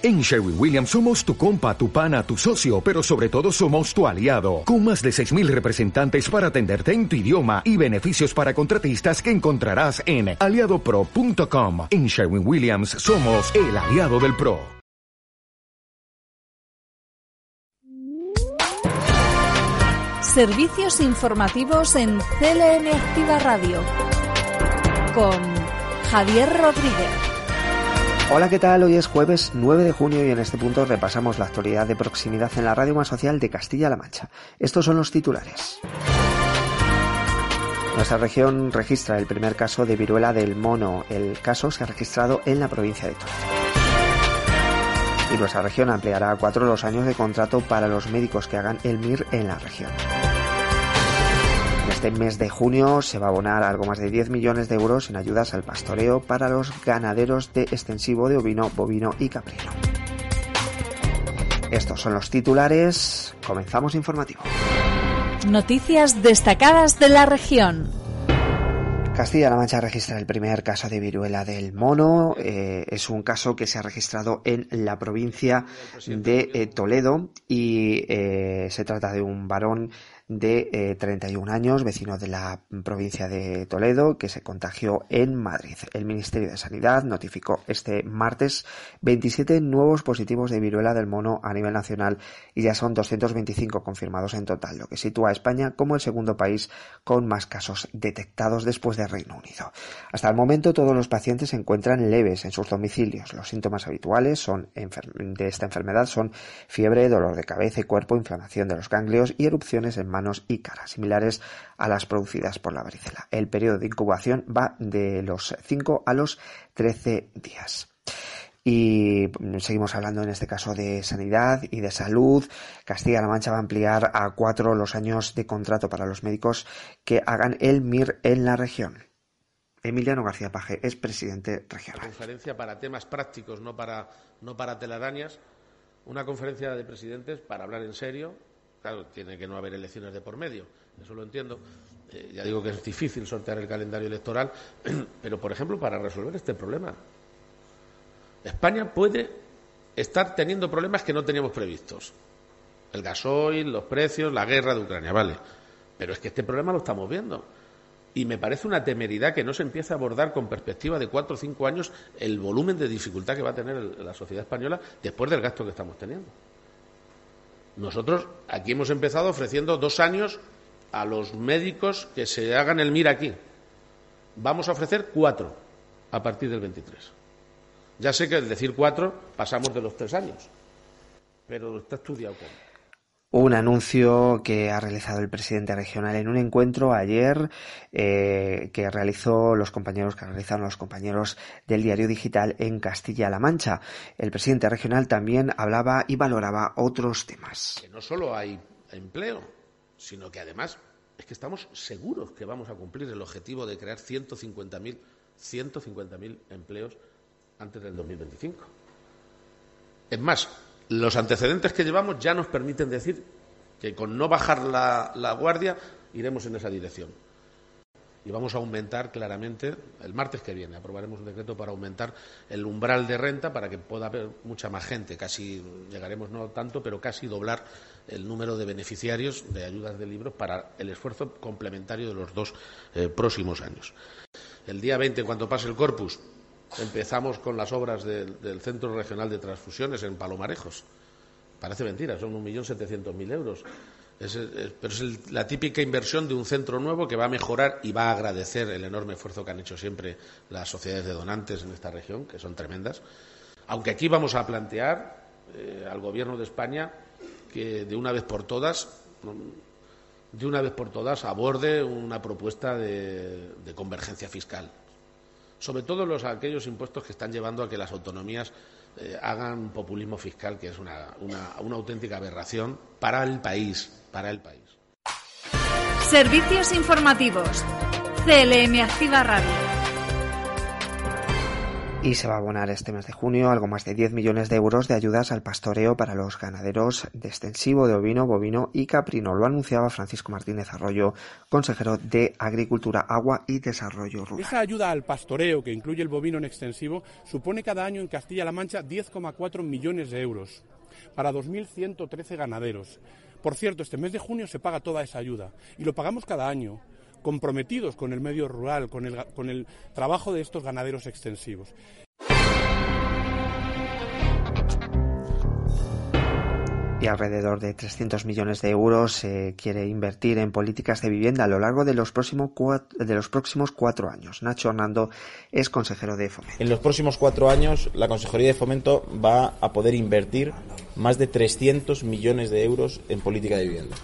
En Sherwin Williams somos tu compa, tu pana, tu socio, pero sobre todo somos tu aliado, con más de 6.000 representantes para atenderte en tu idioma y beneficios para contratistas que encontrarás en aliadopro.com. En Sherwin Williams somos el aliado del PRO. Servicios informativos en CLN Activa Radio con Javier Rodríguez. Hola, ¿qué tal? Hoy es jueves 9 de junio y en este punto repasamos la actualidad de proximidad en la radio más social de Castilla-La Mancha. Estos son los titulares. Nuestra región registra el primer caso de viruela del mono. El caso se ha registrado en la provincia de Toledo. Y nuestra región ampliará a cuatro los años de contrato para los médicos que hagan el MIR en la región este mes de junio se va a abonar algo más de 10 millones de euros en ayudas al pastoreo para los ganaderos de extensivo de ovino, bovino y caprino. Estos son los titulares. Comenzamos informativo. Noticias destacadas de la región. Castilla-La Mancha registra el primer caso de viruela del mono. Eh, es un caso que se ha registrado en la provincia de eh, Toledo y eh, se trata de un varón de eh, 31 años, vecino de la provincia de Toledo, que se contagió en Madrid. El Ministerio de Sanidad notificó este martes 27 nuevos positivos de viruela del mono a nivel nacional y ya son 225 confirmados en total, lo que sitúa a España como el segundo país con más casos detectados después del Reino Unido. Hasta el momento todos los pacientes se encuentran leves en sus domicilios. Los síntomas habituales son de esta enfermedad son fiebre, dolor de cabeza y cuerpo, inflamación de los ganglios y erupciones en manos y caras, similares a las producidas por la varicela. El periodo de incubación va de los 5 a los 13 días. Y seguimos hablando en este caso de sanidad y de salud. Castilla-La Mancha va a ampliar a cuatro los años de contrato para los médicos que hagan el MIR en la región. Emiliano García Paje es presidente regional. Conferencia para temas prácticos, no para, no para telarañas. Una conferencia de presidentes para hablar en serio, Claro, tiene que no haber elecciones de por medio, eso lo entiendo. Eh, ya digo que es difícil sortear el calendario electoral, pero, por ejemplo, para resolver este problema, España puede estar teniendo problemas que no teníamos previstos. El gasoil, los precios, la guerra de Ucrania, vale. Pero es que este problema lo estamos viendo. Y me parece una temeridad que no se empiece a abordar con perspectiva de cuatro o cinco años el volumen de dificultad que va a tener la sociedad española después del gasto que estamos teniendo. Nosotros aquí hemos empezado ofreciendo dos años a los médicos que se hagan el MIR aquí. Vamos a ofrecer cuatro a partir del 23. Ya sé que al decir cuatro pasamos de los tres años, pero está estudiado un anuncio que ha realizado el presidente regional en un encuentro ayer eh, que realizó los compañeros que realizaron los compañeros del diario digital en Castilla-La Mancha. El presidente regional también hablaba y valoraba otros temas. Que no solo hay empleo, sino que además es que estamos seguros que vamos a cumplir el objetivo de crear 150.000 150.000 empleos antes del 2025. Es más, los antecedentes que llevamos ya nos permiten decir que con no bajar la, guardia iremos en esa dirección. Y vamos a aumentar claramente, el martes que viene aprobaremos un decreto para aumentar el umbral de renta para que pueda haber mucha más gente, casi llegaremos no tanto, pero casi doblar el número de beneficiarios de ayudas de libros para el esfuerzo complementario de los dos eh, próximos años. El día 20, cuando pase el corpus, empezamos con las obras del, Centro Regional de Transfusiones en Palomarejos. Parece mentira, son 1.700.000 euros. pero es la típica inversión de un centro nuevo que va a mejorar y va a agradecer el enorme esfuerzo que han hecho siempre las sociedades de donantes en esta región, que son tremendas. Aunque aquí vamos a plantear eh, al Gobierno de España que de una vez por todas de una vez por todas aborde una propuesta de convergencia fiscal sobre todo los aquellos impuestos que están llevando a que las autonomías eh, hagan populismo fiscal, que es una, auténtica aberración para el país, para el país. Servicios informativos. CLM Activa Radio. Y se va a abonar este mes de junio algo más de 10 millones de euros de ayudas al pastoreo para los ganaderos de extensivo de ovino, bovino y caprino. Lo anunciaba Francisco Martínez Arroyo, consejero de Agricultura, Agua y Desarrollo Rural. Esa ayuda al pastoreo, que incluye el bovino en extensivo, supone cada año en Castilla-La Mancha 10,4 millones de euros para 2.113 ganaderos. Por cierto, este mes de junio se paga toda esa ayuda y lo pagamos cada año comprometidos con el medio rural, con el, con el trabajo de estos ganaderos extensivos. y alrededor de 300 millones de euros se quiere invertir en políticas de vivienda a lo largo de los, próximos cuatro, de los próximos cuatro años. Nacho Hernando es consejero de Fomento. En los próximos cuatro años, la Consejería de Fomento va a poder invertir más de 300 millones de euros en política de vivienda.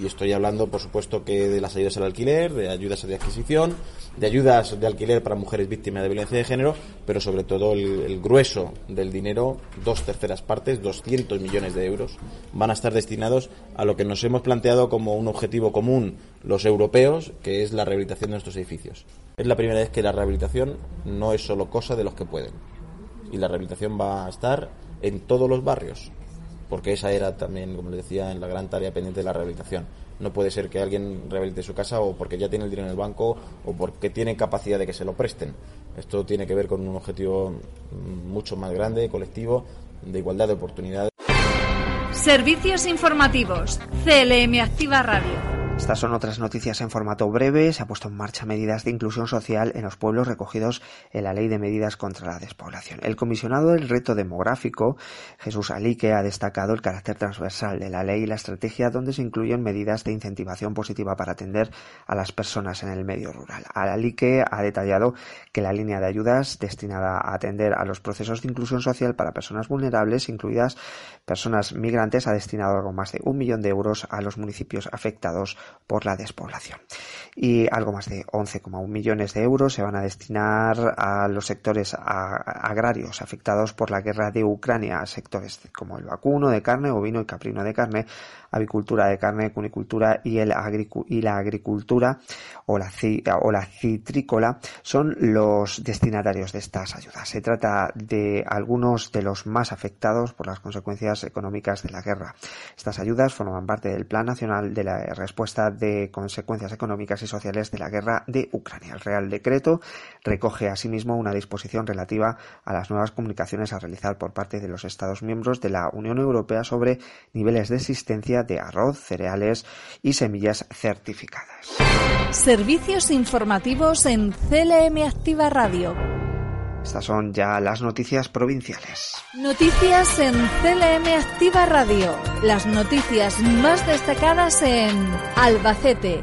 Y estoy hablando, por supuesto, que de las ayudas al alquiler, de ayudas de adquisición, de ayudas de alquiler para mujeres víctimas de violencia de género, pero sobre todo el, el, grueso del dinero, dos terceras partes, 200 millones de euros, van a estar destinados a lo que nos hemos planteado como un objetivo común los europeos, que es la rehabilitación de nuestros edificios. Es la primera vez que la rehabilitación no es solo cosa de los que pueden. Y la rehabilitación va a estar en todos los barrios porque esa era también, como les decía, en la gran tarea pendiente de la rehabilitación. No puede ser que alguien rehabilite su casa o porque ya tiene el dinero en el banco o porque tiene capacidad de que se lo presten. Esto tiene que ver con un objetivo mucho más grande, colectivo, de igualdad de oportunidades. Servicios informativos. CLM Activa Radio. Estas son otras noticias en formato breve. Se ha puesto en marcha medidas de inclusión social en los pueblos recogidos en la Ley de Medidas contra la Despoblación. El comisionado del reto demográfico, Jesús Alique, ha destacado el carácter transversal de la ley y la estrategia donde se incluyen medidas de incentivación positiva para atender a las personas en el medio rural. Alique ha detallado que la línea de ayudas destinada a atender a los procesos de inclusión social para personas vulnerables, incluidas personas migrantes, ha destinado algo más de un millón de euros a los municipios afectados por la despoblación. Y algo más de 11,1 millones de euros se van a destinar a los sectores agrarios afectados por la guerra de Ucrania, sectores como el vacuno de carne, ovino y caprino de carne, avicultura de carne, cunicultura y, el y la agricultura o la, o la citrícola son los destinatarios de estas ayudas. Se trata de algunos de los más afectados por las consecuencias económicas de la guerra. Estas ayudas forman parte del Plan Nacional de la Respuesta de consecuencias económicas y sociales de la guerra de Ucrania. El Real Decreto recoge asimismo una disposición relativa a las nuevas comunicaciones a realizar por parte de los Estados miembros de la Unión Europea sobre niveles de existencia de arroz, cereales y semillas certificadas. Servicios informativos en CLM Activa Radio. Estas son ya las noticias provinciales. Noticias en CLM Activa Radio. Las noticias más destacadas en Albacete.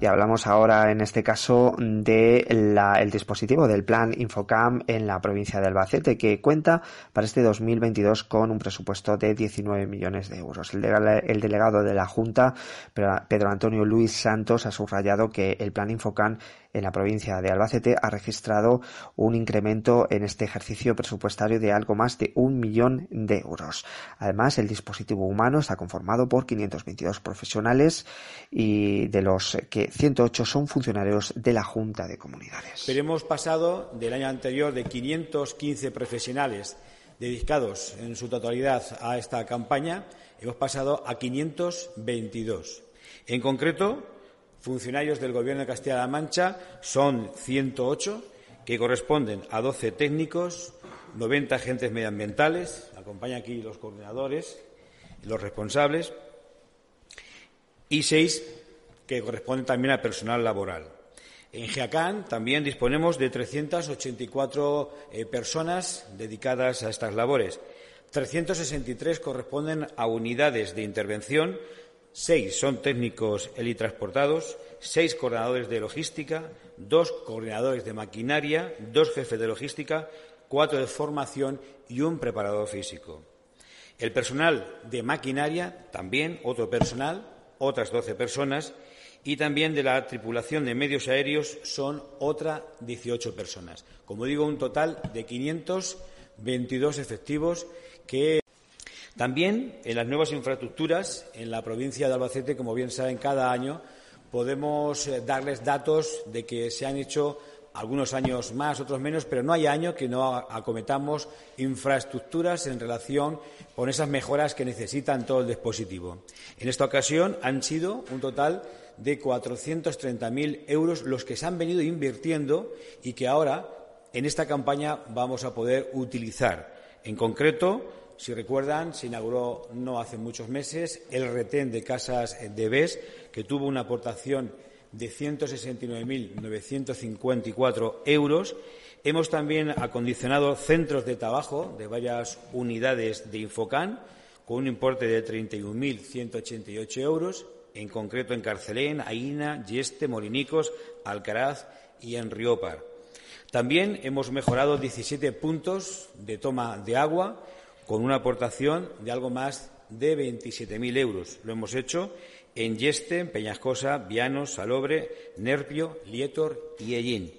Y hablamos ahora, en este caso, de el dispositivo del plan Infocam en la provincia de Albacete, que cuenta para este 2022 con un presupuesto de 19 millones de euros. El, de, el delegado de la Junta, Pedro Antonio Luis Santos, ha subrayado que el plan Infocam en la provincia de Albacete ha registrado un incremento en este ejercicio presupuestario de algo más de un millón de euros. Además, el dispositivo humano está conformado por 522 profesionales y de los que 108 son funcionarios de la Junta de Comunidades. Pero hemos pasado del año anterior de 515 profesionales dedicados en su totalidad a esta campaña, hemos pasado a 522. En concreto, funcionarios del Gobierno de Castilla-La Mancha son 108, que corresponden a 12 técnicos, 90 agentes medioambientales, acompañan aquí los coordinadores, los responsables, y seis que corresponden también al personal laboral. En Giacán también disponemos de 384 eh, personas dedicadas a estas labores. 363 corresponden a unidades de intervención, seis son técnicos helitransportados, seis coordinadores de logística, dos coordinadores de maquinaria, dos jefes de logística, cuatro de formación y un preparador físico. El personal de maquinaria, también otro personal, otras doce personas, y también de la tripulación de medios aéreos son otras 18 personas. Como digo, un total de 522 efectivos que también en las nuevas infraestructuras en la provincia de Albacete, como bien saben, cada año podemos eh, darles datos de que se han hecho algunos años más, otros menos, pero no hay año que no acometamos infraestructuras en relación con esas mejoras que necesitan todo el dispositivo. En esta ocasión han sido un total de 430.000 euros los que se han venido invirtiendo y que ahora, en esta campaña, vamos a poder utilizar. En concreto, si recuerdan, se inauguró no hace muchos meses el retén de casas de BES, que tuvo una aportación de 169.954 euros. Hemos también acondicionado centros de trabajo de varias unidades de Infocan con un importe de 31.188 euros, en concreto en Carcelén, Aína, Yeste, Molinicos, Alcaraz y en Riópar. También hemos mejorado 17 puntos de toma de agua con una aportación de algo más de 27.000 euros. Lo hemos hecho en Yeste, Peñascosa, Vianos, Salobre, Nerpio, Lietor y Ellín.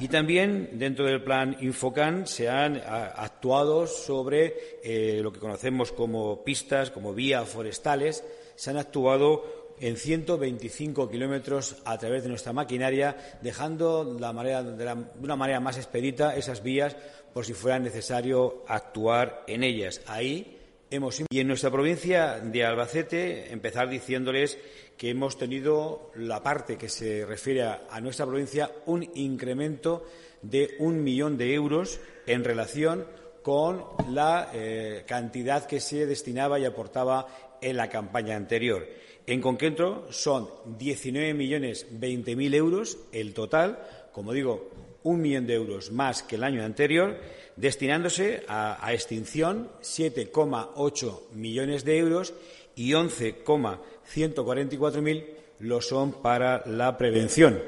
Y también dentro del plan Infocan se han actuado sobre eh, lo que conocemos como pistas, como vías forestales. Se han actuado en 125 kilómetros a través de nuestra maquinaria, dejando de, de una manera más expedita esas vías por si fuera necesario actuar en ellas. Ahí y en nuestra provincia de Albacete, empezar diciéndoles que hemos tenido la parte que se refiere a, nuestra provincia un incremento de un millón de euros en relación con la eh, cantidad que se destinaba y aportaba en la campaña anterior. En concreto, son 19 millones 20 mil euros el total, como digo, un millón de euros más que el año anterior destinándose a, extinción 7,8 millones de euros y 11,144.000 lo son para la prevención.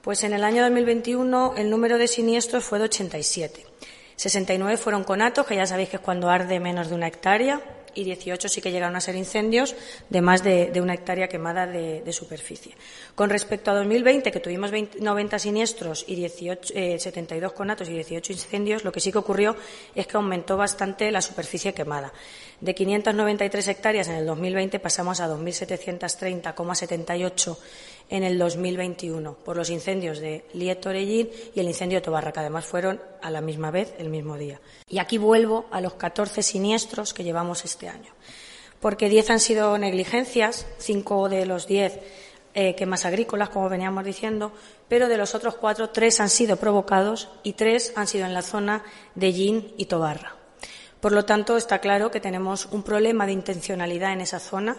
Pues en el año 2021 el número de siniestros fue de 87. 69 fueron conatos, que ya sabéis que es cuando arde menos de una hectárea y 18 sí que llegaron a ser incendios de más de, una hectárea quemada de, superficie. Con respecto a 2020, que tuvimos 90 siniestros y 18, 72 eh, conatos y 18 incendios, lo que sí que ocurrió es que aumentó bastante la superficie quemada. De 593 hectáreas en el 2020 pasamos a 2.730,78 en el 2021 por los incendios de Lietorellín y el incendio de Tobarra, que además fueron a la misma vez, el mismo día. Y aquí vuelvo a los 14 siniestros que llevamos este año, porque 10 han sido negligencias, 5 de los 10 eh, quemas agrícolas, como veníamos diciendo, pero de los otros 4, 3 han sido provocados y 3 han sido en la zona de Yin y Tobarra. Por lo tanto, está claro que tenemos un problema de intencionalidad en esa zona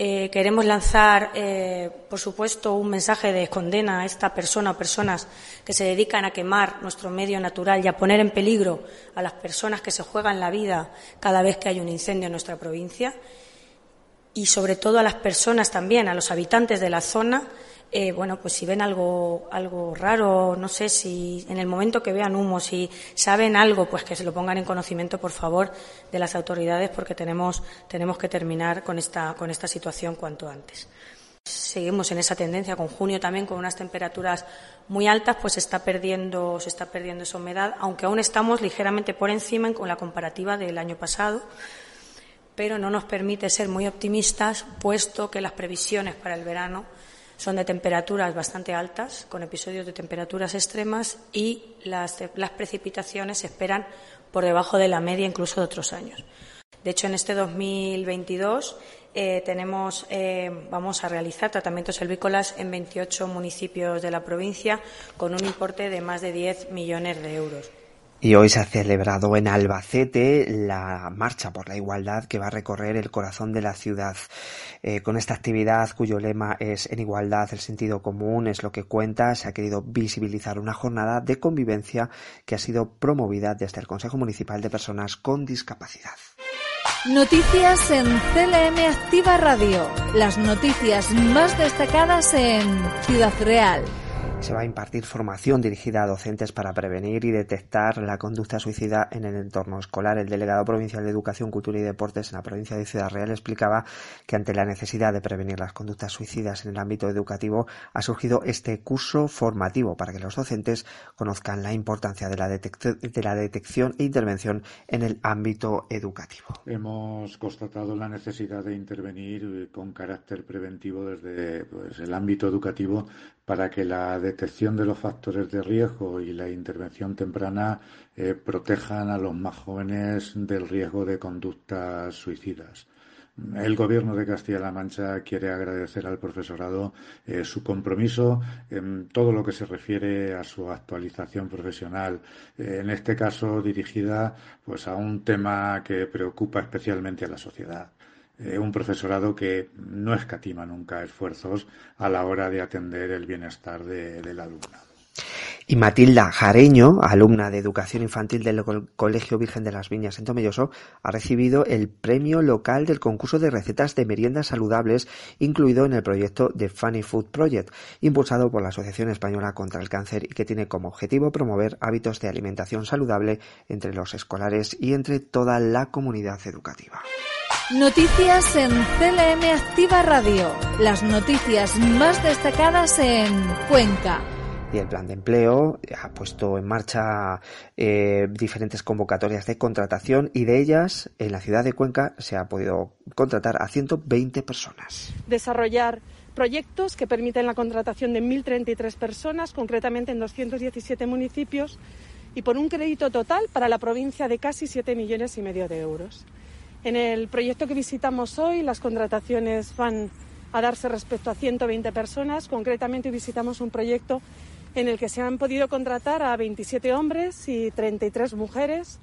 eh, queremos lanzar, eh, por supuesto, un mensaje de condena a esta persona o personas que se dedican a quemar nuestro medio natural y a poner en peligro a las personas que se juegan la vida cada vez que hay un incendio en nuestra provincia. Y, sobre todo, a las personas también, a los habitantes de la zona eh, bueno, pues si ven algo, algo raro, no sé si en el momento que vean humo, si saben algo, pues que se lo pongan en conocimiento, por favor, de las autoridades, porque tenemos, tenemos que terminar con esta, con esta situación cuanto antes. Seguimos en esa tendencia con junio también con unas temperaturas muy altas, pues está perdiendo, se está perdiendo esa humedad, aunque aún estamos ligeramente por encima con la comparativa del año pasado, pero no nos permite ser muy optimistas, puesto que las previsiones para el verano son de temperaturas bastante altas, con episodios de temperaturas extremas y las, precipitaciones se esperan por debajo de la media incluso de otros años. De hecho, en este 2022 eh, tenemos, eh, vamos a realizar tratamientos selvícolas en 28 municipios de la provincia con un importe de más de 10 millones de euros. Y hoy se ha celebrado en Albacete la Marcha por la Igualdad que va a recorrer el corazón de la ciudad. Eh, con esta actividad cuyo lema es En igualdad el sentido común es lo que cuenta, se ha querido visibilizar una jornada de convivencia que ha sido promovida desde el Consejo Municipal de Personas con Discapacidad. Noticias en CLM Activa Radio. Las noticias más destacadas en Ciudad Real se va a impartir formación dirigida a docentes para prevenir y detectar la conducta suicida en el entorno escolar. El delegado provincial de Educación, Cultura y Deportes en la provincia de Ciudad Real explicaba que ante la necesidad de prevenir las conductas suicidas en el ámbito educativo ha surgido este curso formativo para que los docentes conozcan la importancia de la, de la detección e intervención en el ámbito educativo. Hemos constatado la necesidad de intervenir con carácter preventivo desde pues, el ámbito educativo para que la detección de los factores de riesgo y la intervención temprana eh, protejan a los más jóvenes del riesgo de conductas suicidas. El Gobierno de Castilla-La Mancha quiere agradecer al profesorado eh, su compromiso en todo lo que se refiere a su actualización profesional, eh, en este caso dirigida pues, a un tema que preocupa especialmente a la sociedad. Eh, un profesorado que no escatima nunca esfuerzos a la hora de atender el bienestar de, del alumnado. Y Matilda Jareño, alumna de Educación Infantil del Colegio Virgen de las Viñas en Tomelloso, ha recibido el premio local del concurso de recetas de meriendas saludables incluido en el proyecto The Funny Food Project, impulsado por la Asociación Española contra el Cáncer y que tiene como objetivo promover hábitos de alimentación saludable entre los escolares y entre toda la comunidad educativa. Noticias en CLM Activa Radio. Las noticias más destacadas en Cuenca y el plan de empleo ha puesto en marcha eh, diferentes convocatorias de contratación y de ellas en la ciudad de Cuenca se ha podido contratar a 120 personas. Desarrollar proyectos que permiten la contratación de 1.033 personas, concretamente en 217 municipios, y por un crédito total para la provincia de casi 7 millones y medio de euros. En el proyecto que visitamos hoy, las contrataciones van a darse respecto a 120 personas. Concretamente, visitamos un proyecto en el que se han podido contratar a 27 hombres y 33 mujeres.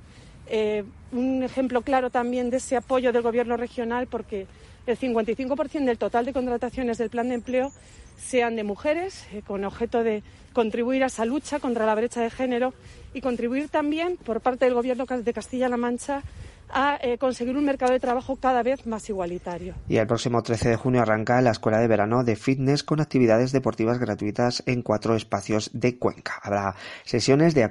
Eh, un ejemplo claro también de ese apoyo del Gobierno regional porque el 55% del total de contrataciones del plan de empleo sean de mujeres, eh, con objeto de contribuir a esa lucha contra la brecha de género y contribuir también por parte del Gobierno de Castilla-La Mancha a eh, conseguir un mercado de trabajo cada vez más igualitario. Y el próximo 13 de junio arranca la Escuela de Verano de Fitness con actividades deportivas gratuitas en cuatro espacios de Cuenca. Habrá sesiones de,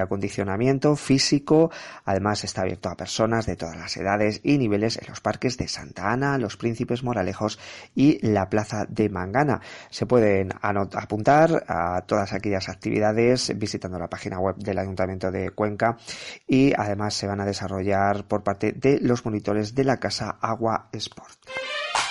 acondicionamiento físico, además está abierto a personas de todas las edades y niveles en los parques de Santa Ana, Los Príncipes Moralejos y la Plaza de Mangana. Se pueden apuntar a todas aquellas actividades visitando la página web del Ayuntamiento de Cuenca y además se van a desarrollar por parte de los monitores de la casa Agua Sport.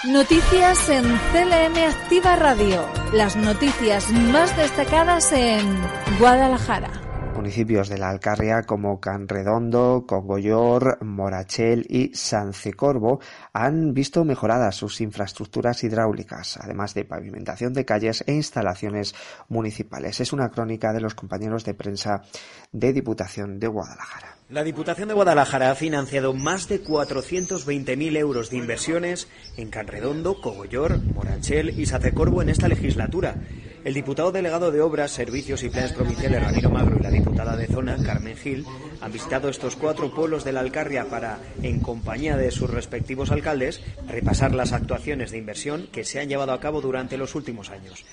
Noticias en CLM Activa Radio. Las noticias más destacadas en Guadalajara municipios de la Alcarria como Canredondo, Congollor, Morachel y Sancecorvo han visto mejoradas sus infraestructuras hidráulicas, además de pavimentación de calles e instalaciones municipales. Es una crónica de los compañeros de prensa de Diputación de Guadalajara. La Diputación de Guadalajara ha financiado más de 420.000 euros de inversiones en Canredondo, Cogollor, Morachel y Sacecorvo en esta legislatura. El diputado delegado de Obras, Servicios y Planes Provinciales, Ramiro Magro, y la diputada de Zona, Carmen Gil, han visitado estos cuatro pueblos de la Alcarria para, en compañía de sus respectivos alcaldes, repasar las actuaciones de inversión que se han llevado a cabo durante los últimos años.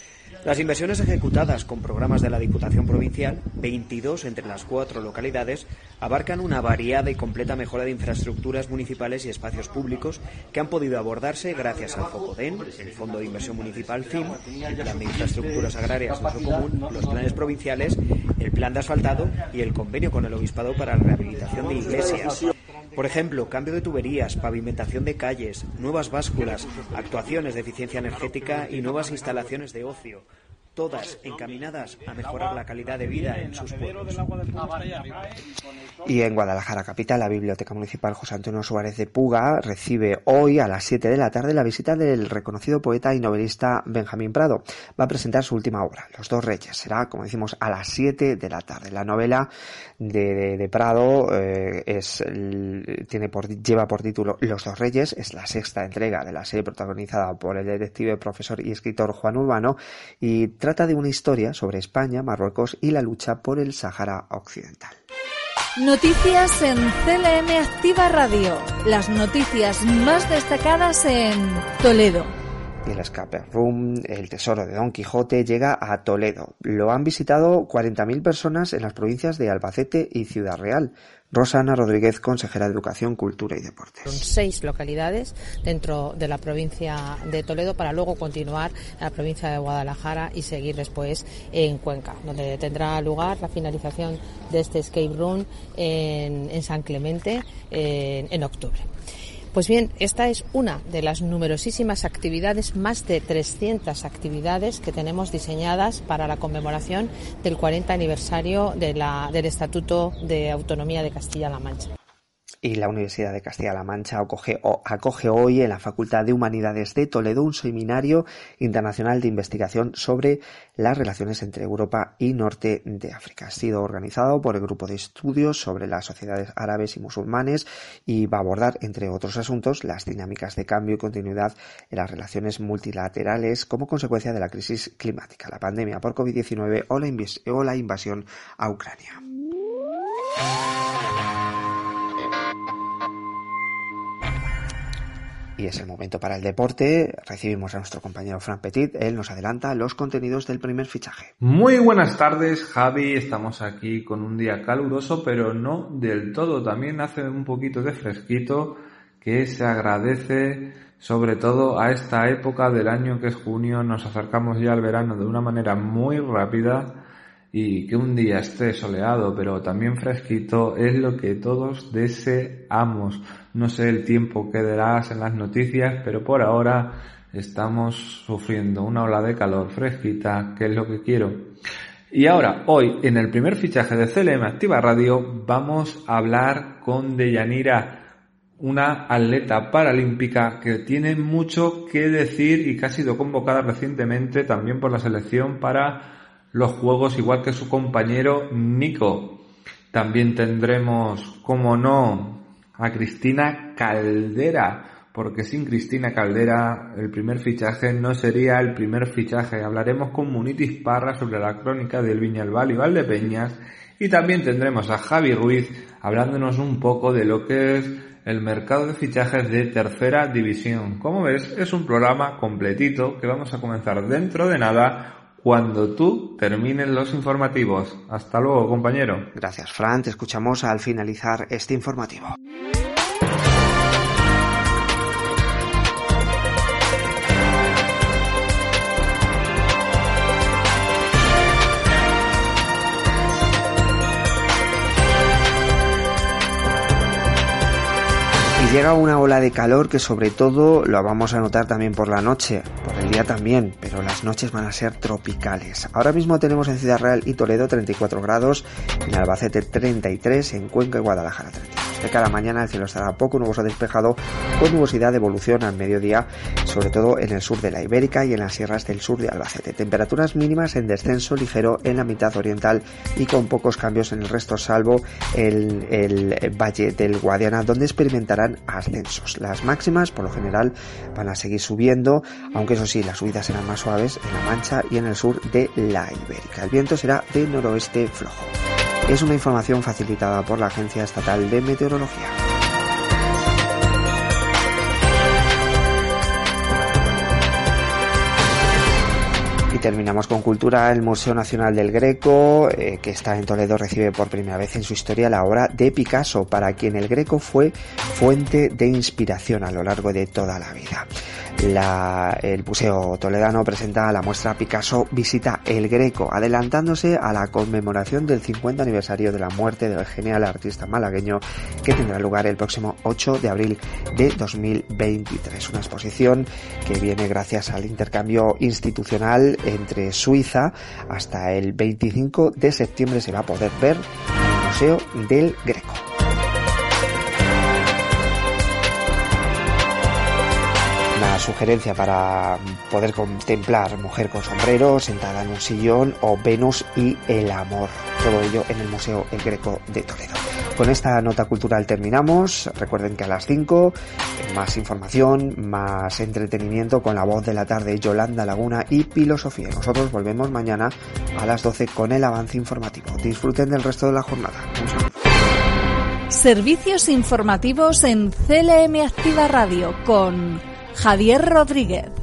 Las inversiones ejecutadas con programas de la Diputación Provincial, 22 entre las cuatro localidades, abarcan una variada y completa mejora de infraestructuras municipales y espacios públicos que han podido abordarse gracias al FOCODEN, el Fondo de Inversión Municipal FIM, el Plan de Infraestructuras Agrarias Uso Común, los planes provinciales, el Plan de Asfaltado y el convenio con el Obispado para la rehabilitación de iglesias. Por ejemplo, cambio de tuberías, pavimentación de calles, nuevas básculas, actuaciones de eficiencia energética y nuevas instalaciones de ocio todas encaminadas a mejorar la calidad de vida en sus pueblos. Y en Guadalajara capital, la Biblioteca Municipal José Antonio Suárez de Puga recibe hoy a las 7 de la tarde la visita del reconocido poeta y novelista Benjamín Prado. Va a presentar su última obra, Los dos reyes. Será, como decimos, a las 7 de la tarde. La novela de, Prado eh, es, tiene lleva por título Los dos reyes. Es la sexta entrega de la serie protagonizada por el detective, profesor y escritor Juan Urbano y trata de una historia sobre España, Marruecos y la lucha por el Sáhara Occidental. Noticias en CLM Activa Radio. Las noticias más destacadas en Toledo. El escape room, el tesoro de Don Quijote, llega a Toledo. Lo han visitado 40.000 personas en las provincias de Albacete y Ciudad Real. Rosana Rodríguez, consejera de Educación, Cultura y Deportes. Son seis localidades dentro de la provincia de Toledo para luego continuar en la provincia de Guadalajara y seguir después en Cuenca, donde tendrá lugar la finalización de este escape room en, San Clemente en octubre. Pues bien, esta es una de las numerosísimas actividades, más de 300 actividades que tenemos diseñadas para la conmemoración del 40 aniversario de la, del Estatuto de Autonomía de Castilla-La Mancha y la Universidad de Castilla-La Mancha acoge, hoy en la Facultad de Humanidades de Toledo un seminario internacional de investigación sobre las relaciones entre Europa y Norte de África. Ha sido organizado por el Grupo de Estudios sobre las Sociedades Árabes y Musulmanes y va a abordar, entre otros asuntos, las dinámicas de cambio y continuidad en las relaciones multilaterales como consecuencia de la crisis climática, la pandemia por COVID-19 o la invasión a Ucrania. Y es el momento para el deporte. Recibimos a nuestro compañero Fran Petit. Él nos adelanta los contenidos del primer fichaje. Muy buenas tardes, Javi. Estamos aquí con un día caluroso, pero no del todo. También hace un poquito de fresquito que se agradece sobre todo a esta época del año que es junio. Nos acercamos ya al verano de una manera muy rápida y que un día esté soleado pero también fresquito es lo que todos deseamos. No sé el tiempo que darás en las noticias, pero por ahora estamos sufriendo una ola de calor fresquita, que es lo que quiero. Y ahora, hoy, en el primer fichaje de CLM Activa Radio, vamos a hablar con Deyanira, una atleta paralímpica que tiene mucho que decir y que ha sido convocada recientemente también por la selección para los juegos igual que su compañero Nico. También tendremos, como no, a Cristina Caldera, porque sin Cristina Caldera el primer fichaje no sería el primer fichaje. Hablaremos con Munitis Parra sobre la crónica del Viñalbal y Valdepeñas y también tendremos a Javi Ruiz hablándonos un poco de lo que es el mercado de fichajes de tercera división. Como ves, es un programa completito que vamos a comenzar dentro de nada cuando tú termines los informativos. Hasta luego, compañero. Gracias, Fran. Te escuchamos al finalizar este informativo. Llega una ola de calor que sobre todo lo vamos a notar también por la noche, por el día también, pero las noches van a ser tropicales. Ahora mismo tenemos en Ciudad Real y Toledo 34 grados, en Albacete 33, en Cuenca y Guadalajara 32. De cada mañana el cielo estará poco nuboso despejado con nubosidad de evolución al mediodía, sobre todo en el sur de la Ibérica y en las sierras del sur de Albacete. Temperaturas mínimas en descenso ligero en la mitad oriental y con pocos cambios en el resto, salvo el, el valle del Guadiana, donde experimentarán ascensos. Las máximas, por lo general, van a seguir subiendo, aunque eso sí, las subidas serán más suaves en la Mancha y en el sur de la Ibérica. El viento será de noroeste flojo. Es una información facilitada por la Agencia Estatal de Meteorología. Y terminamos con cultura. El Museo Nacional del Greco, eh, que está en Toledo, recibe por primera vez en su historia la obra de Picasso, para quien el Greco fue fuente de inspiración a lo largo de toda la vida el Museo Toledano presenta la muestra Picasso Visita el Greco, adelantándose a la conmemoración del 50 aniversario de la muerte del genial artista malagueño que tendrá lugar el próximo 8 de abril de 2023. Una exposición que viene gracias al intercambio institucional entre Suiza hasta el 25 de septiembre se va a poder ver en el Museo del Greco. Sugerencia para poder contemplar Mujer con sombrero, sentada en un sillón o Venus y el amor. Todo ello en el Museo El Greco de Toledo. Con esta nota cultural terminamos. Recuerden que a las 5 más información, más entretenimiento con la voz de la tarde Yolanda Laguna y Filosofía. Nosotros volvemos mañana a las 12 con el avance informativo. Disfruten del resto de la jornada. Servicios informativos en CLM Activa Radio con Javier Rodríguez.